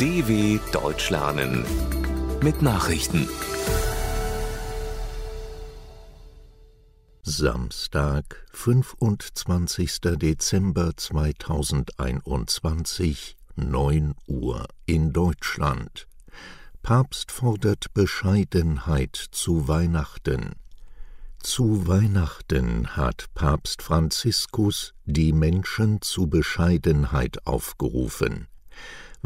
DW Deutsch lernen mit Nachrichten. Samstag, 25. Dezember 2021, 9 Uhr in Deutschland. Papst fordert Bescheidenheit zu Weihnachten. Zu Weihnachten hat Papst Franziskus die Menschen zu Bescheidenheit aufgerufen.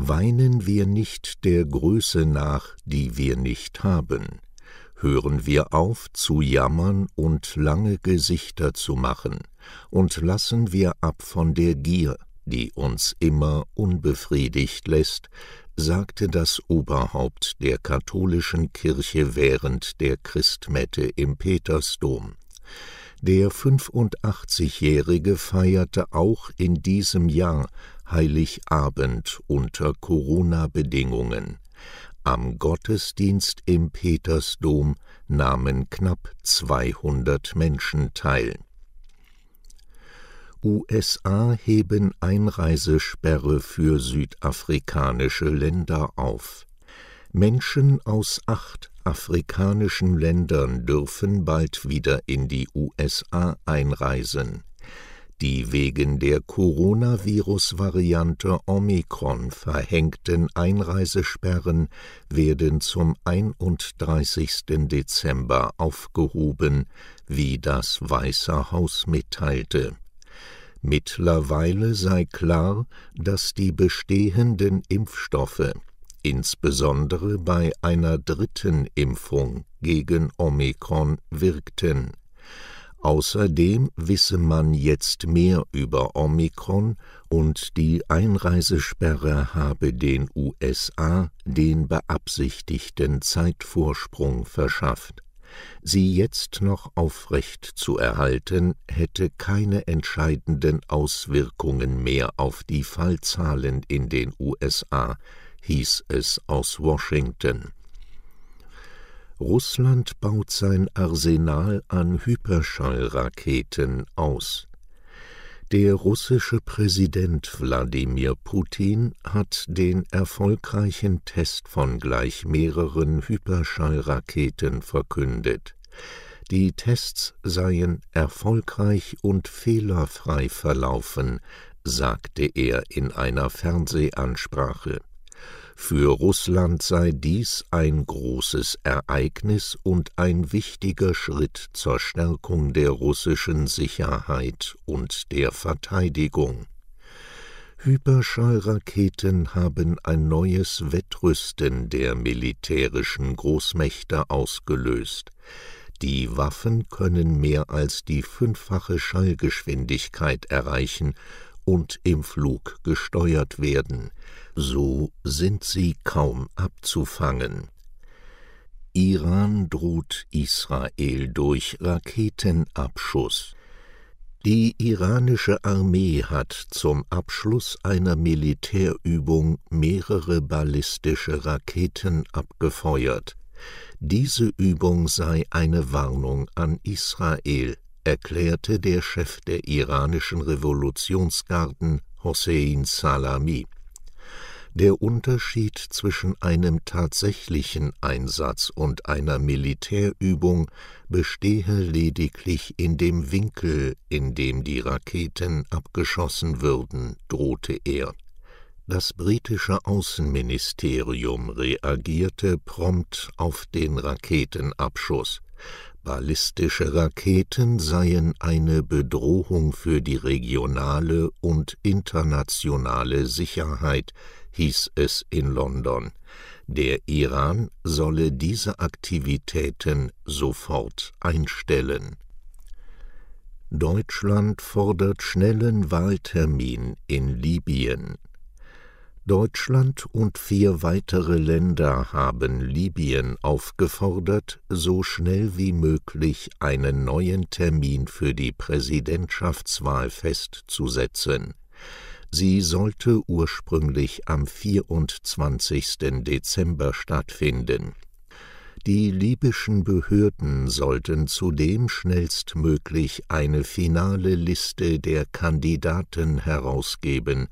Weinen wir nicht der Größe nach, die wir nicht haben. Hören wir auf zu jammern und lange Gesichter zu machen, und lassen wir ab von der Gier, die uns immer unbefriedigt lässt, sagte das Oberhaupt der katholischen Kirche während der Christmette im Petersdom. Der 85-Jährige feierte auch in diesem Jahr Heiligabend unter Corona-Bedingungen. Am Gottesdienst im Petersdom nahmen knapp 200 Menschen teil. USA heben Einreisesperre für südafrikanische Länder auf. Menschen aus acht afrikanischen Ländern dürfen bald wieder in die USA einreisen. Die wegen der Coronavirus-Variante Omikron verhängten Einreisesperren werden zum 31. Dezember aufgehoben, wie das Weiße Haus mitteilte. Mittlerweile sei klar, dass die bestehenden Impfstoffe, insbesondere bei einer dritten Impfung gegen Omikron, wirkten. Außerdem wisse man jetzt mehr über Omikron und die Einreisesperre habe den USA den beabsichtigten Zeitvorsprung verschafft sie jetzt noch aufrecht zu erhalten, hätte keine entscheidenden Auswirkungen mehr auf die Fallzahlen in den USA, hieß es aus Washington. Russland baut sein Arsenal an Hyperschallraketen aus. Der russische Präsident Wladimir Putin hat den erfolgreichen Test von gleich mehreren Hyperschallraketen verkündet. Die Tests seien erfolgreich und fehlerfrei verlaufen, sagte er in einer Fernsehansprache. Für Russland sei dies ein großes Ereignis und ein wichtiger Schritt zur Stärkung der russischen Sicherheit und der Verteidigung. Hyperschallraketen haben ein neues Wettrüsten der militärischen Großmächte ausgelöst. Die Waffen können mehr als die fünffache Schallgeschwindigkeit erreichen und im Flug gesteuert werden, so sind sie kaum abzufangen. Iran droht Israel durch Raketenabschuss. Die iranische Armee hat zum Abschluss einer Militärübung mehrere ballistische Raketen abgefeuert. Diese Übung sei eine Warnung an Israel, erklärte der Chef der iranischen Revolutionsgarden Hossein Salami. Der Unterschied zwischen einem tatsächlichen Einsatz und einer Militärübung bestehe lediglich in dem Winkel, in dem die Raketen abgeschossen würden, drohte er. Das britische Außenministerium reagierte prompt auf den Raketenabschuss. Ballistische Raketen seien eine Bedrohung für die regionale und internationale Sicherheit, hieß es in London. Der Iran solle diese Aktivitäten sofort einstellen. Deutschland fordert schnellen Wahltermin in Libyen. Deutschland und vier weitere Länder haben Libyen aufgefordert, so schnell wie möglich einen neuen Termin für die Präsidentschaftswahl festzusetzen. Sie sollte ursprünglich am 24. Dezember stattfinden Die libyschen Behörden sollten zudem schnellstmöglich eine finale Liste der Kandidaten herausgeben,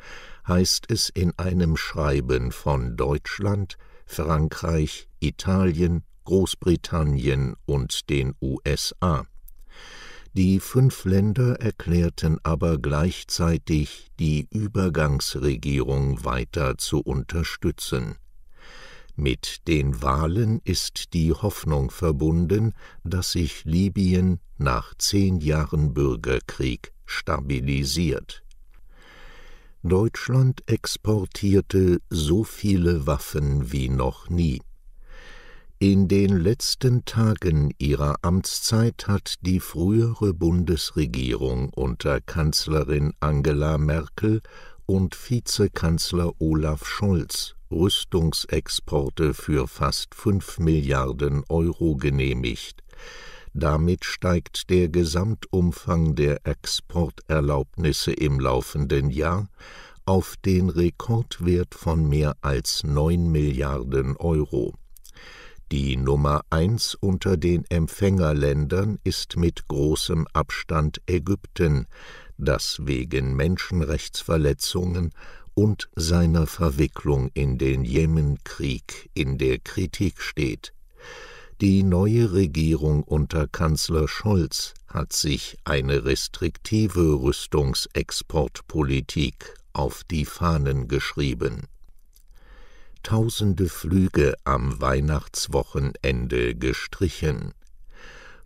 heißt es in einem Schreiben von Deutschland, Frankreich, Italien, Großbritannien und den USA. Die fünf Länder erklärten aber gleichzeitig, die Übergangsregierung weiter zu unterstützen. Mit den Wahlen ist die Hoffnung verbunden, dass sich Libyen nach zehn Jahren Bürgerkrieg stabilisiert. Deutschland exportierte so viele Waffen wie noch nie. In den letzten Tagen ihrer Amtszeit hat die frühere Bundesregierung unter Kanzlerin Angela Merkel und Vizekanzler Olaf Scholz Rüstungsexporte für fast fünf Milliarden Euro genehmigt. Damit steigt der Gesamtumfang der Exporterlaubnisse im laufenden Jahr auf den Rekordwert von mehr als neun Milliarden Euro. Die Nummer eins unter den Empfängerländern ist mit großem Abstand Ägypten, das wegen Menschenrechtsverletzungen und seiner Verwicklung in den Jemenkrieg in der Kritik steht. Die neue Regierung unter Kanzler Scholz hat sich eine restriktive Rüstungsexportpolitik auf die Fahnen geschrieben tausende Flüge am Weihnachtswochenende gestrichen.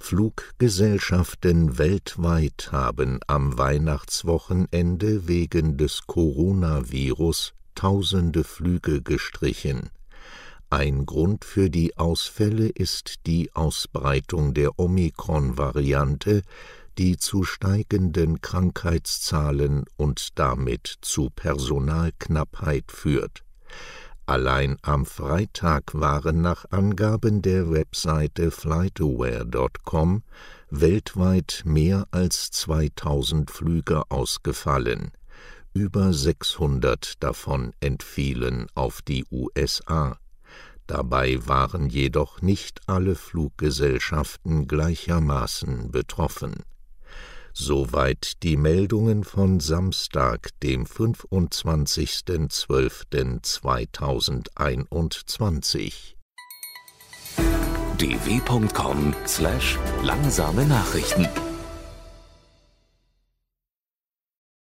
Fluggesellschaften weltweit haben am Weihnachtswochenende wegen des Coronavirus tausende Flüge gestrichen. Ein Grund für die Ausfälle ist die Ausbreitung der Omikron-Variante, die zu steigenden Krankheitszahlen und damit zu Personalknappheit führt. Allein am Freitag waren nach Angaben der Webseite flightaware.com weltweit mehr als 2000 Flüge ausgefallen. Über 600 davon entfielen auf die USA. Dabei waren jedoch nicht alle Fluggesellschaften gleichermaßen betroffen Soweit die Meldungen von Samstag, dem 25.12.2021. dw.com/langsame Nachrichten